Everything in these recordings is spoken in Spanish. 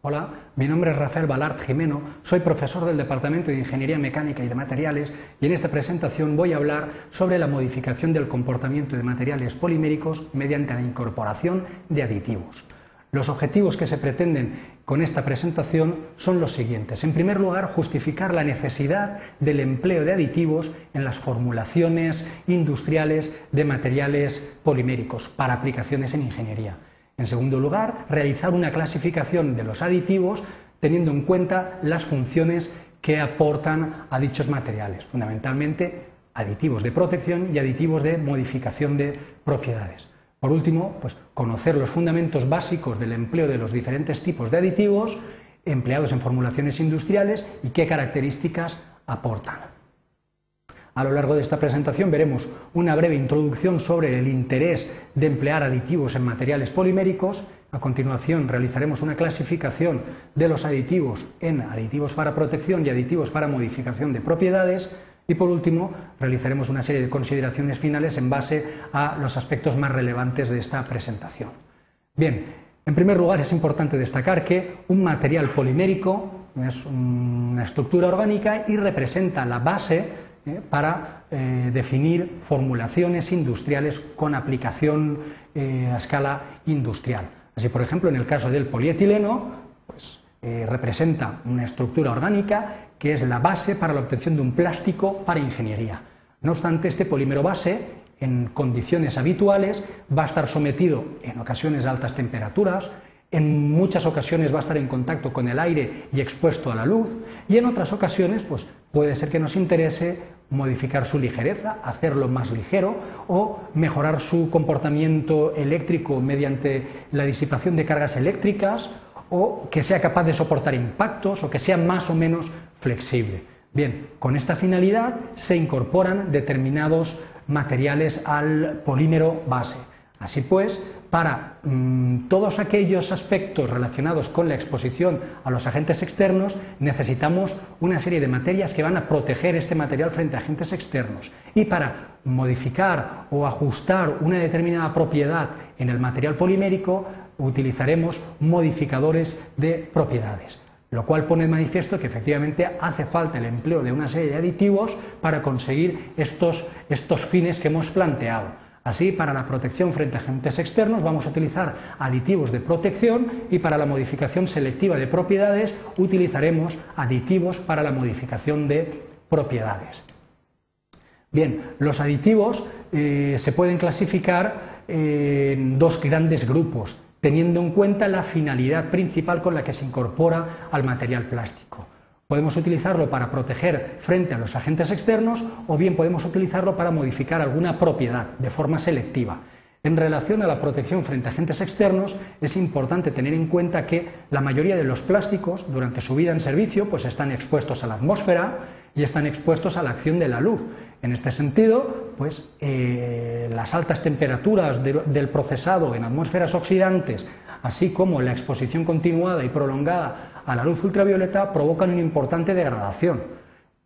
Hola, mi nombre es Rafael Balart Jimeno, soy profesor del Departamento de Ingeniería Mecánica y de Materiales y en esta presentación voy a hablar sobre la modificación del comportamiento de materiales poliméricos mediante la incorporación de aditivos. Los objetivos que se pretenden con esta presentación son los siguientes. En primer lugar, justificar la necesidad del empleo de aditivos en las formulaciones industriales de materiales poliméricos para aplicaciones en ingeniería. En segundo lugar, realizar una clasificación de los aditivos teniendo en cuenta las funciones que aportan a dichos materiales, fundamentalmente aditivos de protección y aditivos de modificación de propiedades. Por último, pues, conocer los fundamentos básicos del empleo de los diferentes tipos de aditivos empleados en formulaciones industriales y qué características aportan. A lo largo de esta presentación veremos una breve introducción sobre el interés de emplear aditivos en materiales poliméricos. A continuación realizaremos una clasificación de los aditivos en aditivos para protección y aditivos para modificación de propiedades. Y por último, realizaremos una serie de consideraciones finales en base a los aspectos más relevantes de esta presentación. Bien, en primer lugar es importante destacar que un material polimérico es una estructura orgánica y representa la base ¿eh? para eh, definir formulaciones industriales con aplicación eh, a escala industrial. Así, por ejemplo, en el caso del polietileno, pues, representa una estructura orgánica que es la base para la obtención de un plástico para ingeniería. No obstante, este polímero base, en condiciones habituales, va a estar sometido en ocasiones a altas temperaturas, en muchas ocasiones va a estar en contacto con el aire y expuesto a la luz, y en otras ocasiones pues, puede ser que nos interese modificar su ligereza, hacerlo más ligero o mejorar su comportamiento eléctrico mediante la disipación de cargas eléctricas o que sea capaz de soportar impactos o que sea más o menos flexible. Bien, con esta finalidad se incorporan determinados materiales al polímero base. Así pues, para mm, todos aquellos aspectos relacionados con la exposición a los agentes externos, necesitamos una serie de materias que van a proteger este material frente a agentes externos. Y para modificar o ajustar una determinada propiedad en el material polimérico, utilizaremos modificadores de propiedades lo cual pone de manifiesto que efectivamente hace falta el empleo de una serie de aditivos para conseguir estos, estos fines que hemos planteado. Así, para la protección frente a agentes externos vamos a utilizar aditivos de protección y para la modificación selectiva de propiedades utilizaremos aditivos para la modificación de propiedades. Bien, los aditivos eh, se pueden clasificar en dos grandes grupos, teniendo en cuenta la finalidad principal con la que se incorpora al material plástico. Podemos utilizarlo para proteger frente a los agentes externos o bien podemos utilizarlo para modificar alguna propiedad de forma selectiva. En relación a la protección frente a agentes externos, es importante tener en cuenta que la mayoría de los plásticos, durante su vida en servicio, pues están expuestos a la atmósfera y están expuestos a la acción de la luz. En este sentido, pues eh, las altas temperaturas del procesado en atmósferas oxidantes así como la exposición continuada y prolongada a la luz ultravioleta provocan una importante degradación.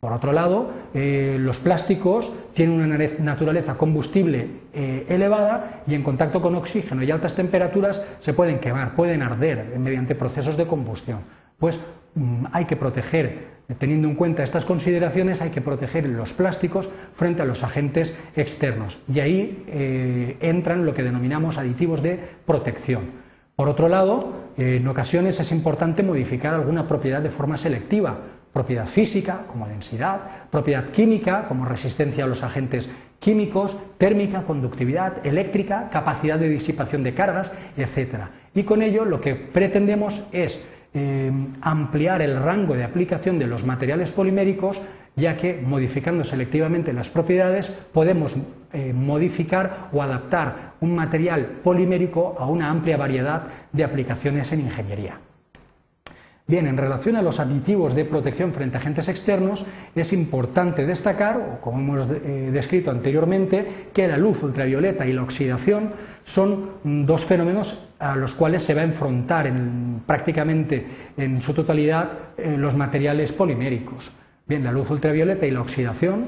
Por otro lado, eh, los plásticos tienen una naturaleza combustible eh, elevada y en contacto con oxígeno y altas temperaturas se pueden quemar, pueden arder mediante procesos de combustión. Pues mm, hay que proteger, teniendo en cuenta estas consideraciones, hay que proteger los plásticos frente a los agentes externos. Y ahí eh, entran lo que denominamos aditivos de protección. Por otro lado, en ocasiones es importante modificar alguna propiedad de forma selectiva, propiedad física como densidad, propiedad química como resistencia a los agentes químicos, térmica, conductividad, eléctrica, capacidad de disipación de cargas, etc. Y con ello lo que pretendemos es eh, ampliar el rango de aplicación de los materiales poliméricos ya que modificando selectivamente las propiedades podemos eh, modificar o adaptar un material polimérico a una amplia variedad de aplicaciones en ingeniería. Bien, en relación a los aditivos de protección frente a agentes externos, es importante destacar, como hemos eh, descrito anteriormente, que la luz ultravioleta y la oxidación son dos fenómenos a los cuales se va a enfrentar prácticamente en su totalidad eh, los materiales poliméricos. Bien, la luz ultravioleta y la oxidación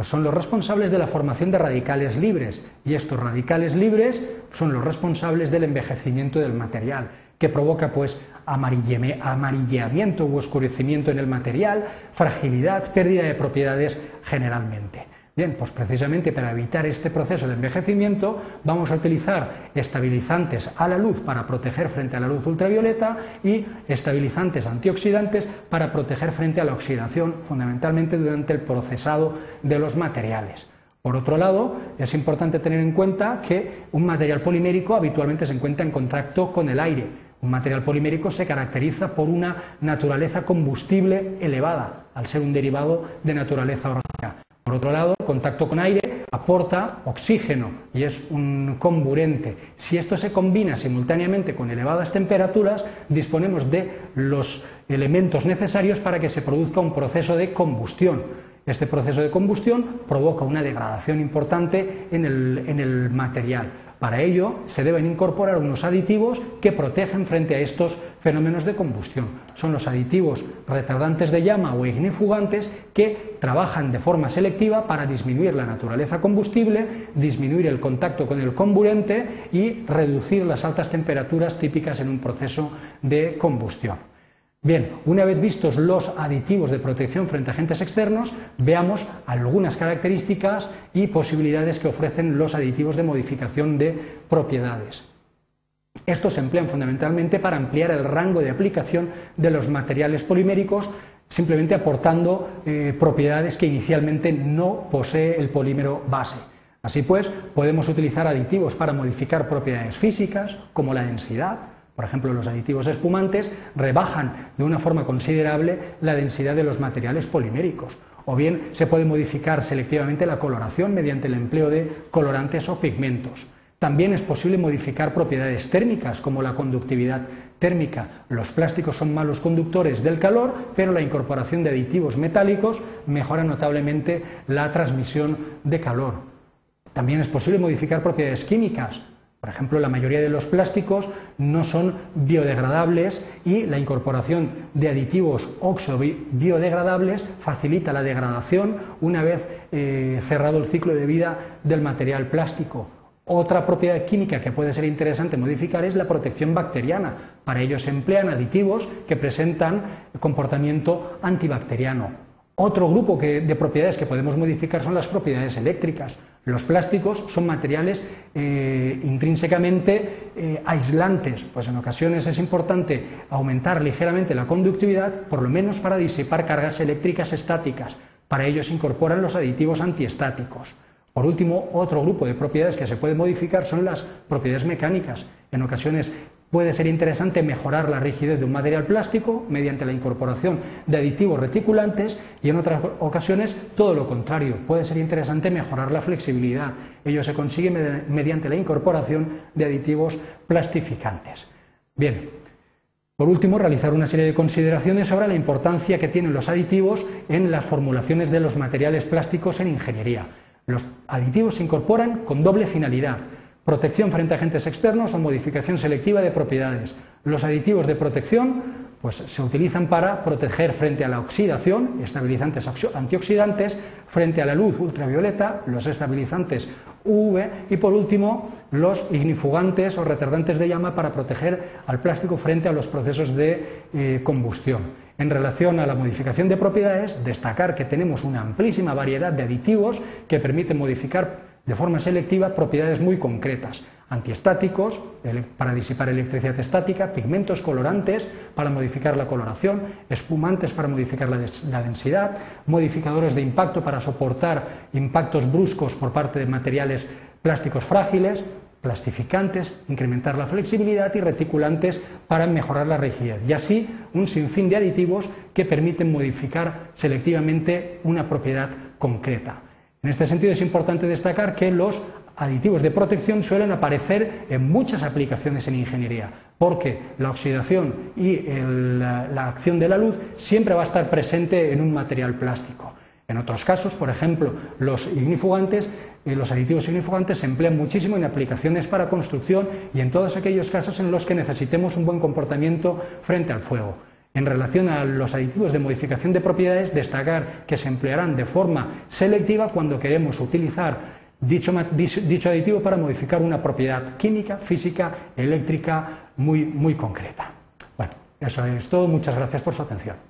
pues son los responsables de la formación de radicales libres y estos radicales libres son los responsables del envejecimiento del material. que provoca pues amarilleamiento u oscurecimiento en el material, fragilidad, pérdida de propiedades generalmente. Bien, pues precisamente para evitar este proceso de envejecimiento vamos a utilizar estabilizantes a la luz para proteger frente a la luz ultravioleta y estabilizantes antioxidantes para proteger frente a la oxidación, fundamentalmente durante el procesado de los materiales. Por otro lado, es importante tener en cuenta que un material polimérico habitualmente se encuentra en contacto con el aire. Un material polimérico se caracteriza por una naturaleza combustible elevada, al ser un derivado de naturaleza orgánica. Por otro lado, contacto con aire aporta oxígeno y es un comburente. Si esto se combina simultáneamente con elevadas temperaturas, disponemos de los elementos necesarios para que se produzca un proceso de combustión. Este proceso de combustión provoca una degradación importante en el, material. Para ello se deben incorporar unos aditivos que protegen frente a estos fenómenos de combustión. Son los aditivos retardantes de llama o ignifugantes que trabajan de forma selectiva para disminuir la naturaleza combustible, disminuir el contacto con el comburente y reducir las altas temperaturas típicas en un proceso de combustión. Bien, una vez vistos los aditivos de protección frente a agentes externos, veamos algunas características y posibilidades que ofrecen los aditivos de modificación de propiedades. Estos se emplean fundamentalmente para ampliar el rango de aplicación de los materiales poliméricos, simplemente aportando eh, propiedades que inicialmente no posee el polímero base. Así pues, podemos utilizar aditivos para modificar propiedades físicas, como la densidad, por ejemplo, los aditivos espumantes rebajan de una forma considerable la densidad de los materiales poliméricos. O bien se puede modificar selectivamente la coloración mediante el empleo de colorantes o pigmentos. También es posible modificar propiedades térmicas como la conductividad térmica. Los plásticos son malos conductores del calor, pero la incorporación de aditivos metálicos mejora notablemente la transmisión de calor. También es posible modificar propiedades químicas. Por ejemplo, la mayoría de los plásticos no son biodegradables y la incorporación de aditivos oxo-biodegradables facilita la degradación una vez eh, cerrado el ciclo de vida del material plástico. Otra propiedad química que puede ser interesante modificar es la protección bacteriana. Para ello se emplean aditivos que presentan comportamiento antibacteriano. Otro grupo de propiedades que podemos modificar son las propiedades eléctricas. Los plásticos son materiales eh, intrínsecamente eh, aislantes, pues en ocasiones es importante aumentar ligeramente la conductividad, por lo menos para disipar cargas eléctricas estáticas. Para ello se incorporan los aditivos antiestáticos. Por último, otro grupo de propiedades que se puede modificar son las propiedades mecánicas. En ocasiones Puede ser interesante mejorar la rigidez de un material plástico mediante la incorporación de aditivos reticulantes y en otras ocasiones todo lo contrario. Puede ser interesante mejorar la flexibilidad. Ello se consigue mediante la incorporación de aditivos plastificantes. Bien, por último, realizar una serie de consideraciones sobre la importancia que tienen los aditivos en las formulaciones de los materiales plásticos en ingeniería. Los aditivos se incorporan con doble finalidad protección frente a agentes externos o modificación selectiva de propiedades. Los aditivos de protección pues, se utilizan para proteger frente a la oxidación, estabilizantes antioxidantes, frente a la luz ultravioleta, los estabilizantes UV y por último los ignifugantes o retardantes de llama para proteger al plástico frente a los procesos de eh, combustión. En relación a la modificación de propiedades, destacar que tenemos una amplísima variedad de aditivos que permiten modificar de forma selectiva propiedades muy concretas, antiestáticos para disipar electricidad estática, pigmentos colorantes para modificar la coloración, espumantes para modificar la, densidad, modificadores de impacto para soportar impactos bruscos por parte de materiales plásticos frágiles, plastificantes, incrementar la flexibilidad y reticulantes para mejorar la rigidez. Y así un sinfín de aditivos que permiten modificar selectivamente una propiedad concreta. En este sentido es importante destacar que los aditivos de protección suelen aparecer en muchas aplicaciones en ingeniería, porque la oxidación y la acción de la luz siempre va a estar presente en un material plástico. En otros casos, por ejemplo, los ignifugantes, eh, los aditivos ignifugantes se emplean muchísimo en aplicaciones para construcción y en todos aquellos casos en los que necesitemos un buen comportamiento frente al fuego. En relación a los aditivos de modificación de propiedades, destacar que se emplearán de forma selectiva cuando queremos utilizar dicho, aditivo para modificar una propiedad química, física, eléctrica, muy, muy concreta. Bueno, eso es todo. Muchas gracias por su atención.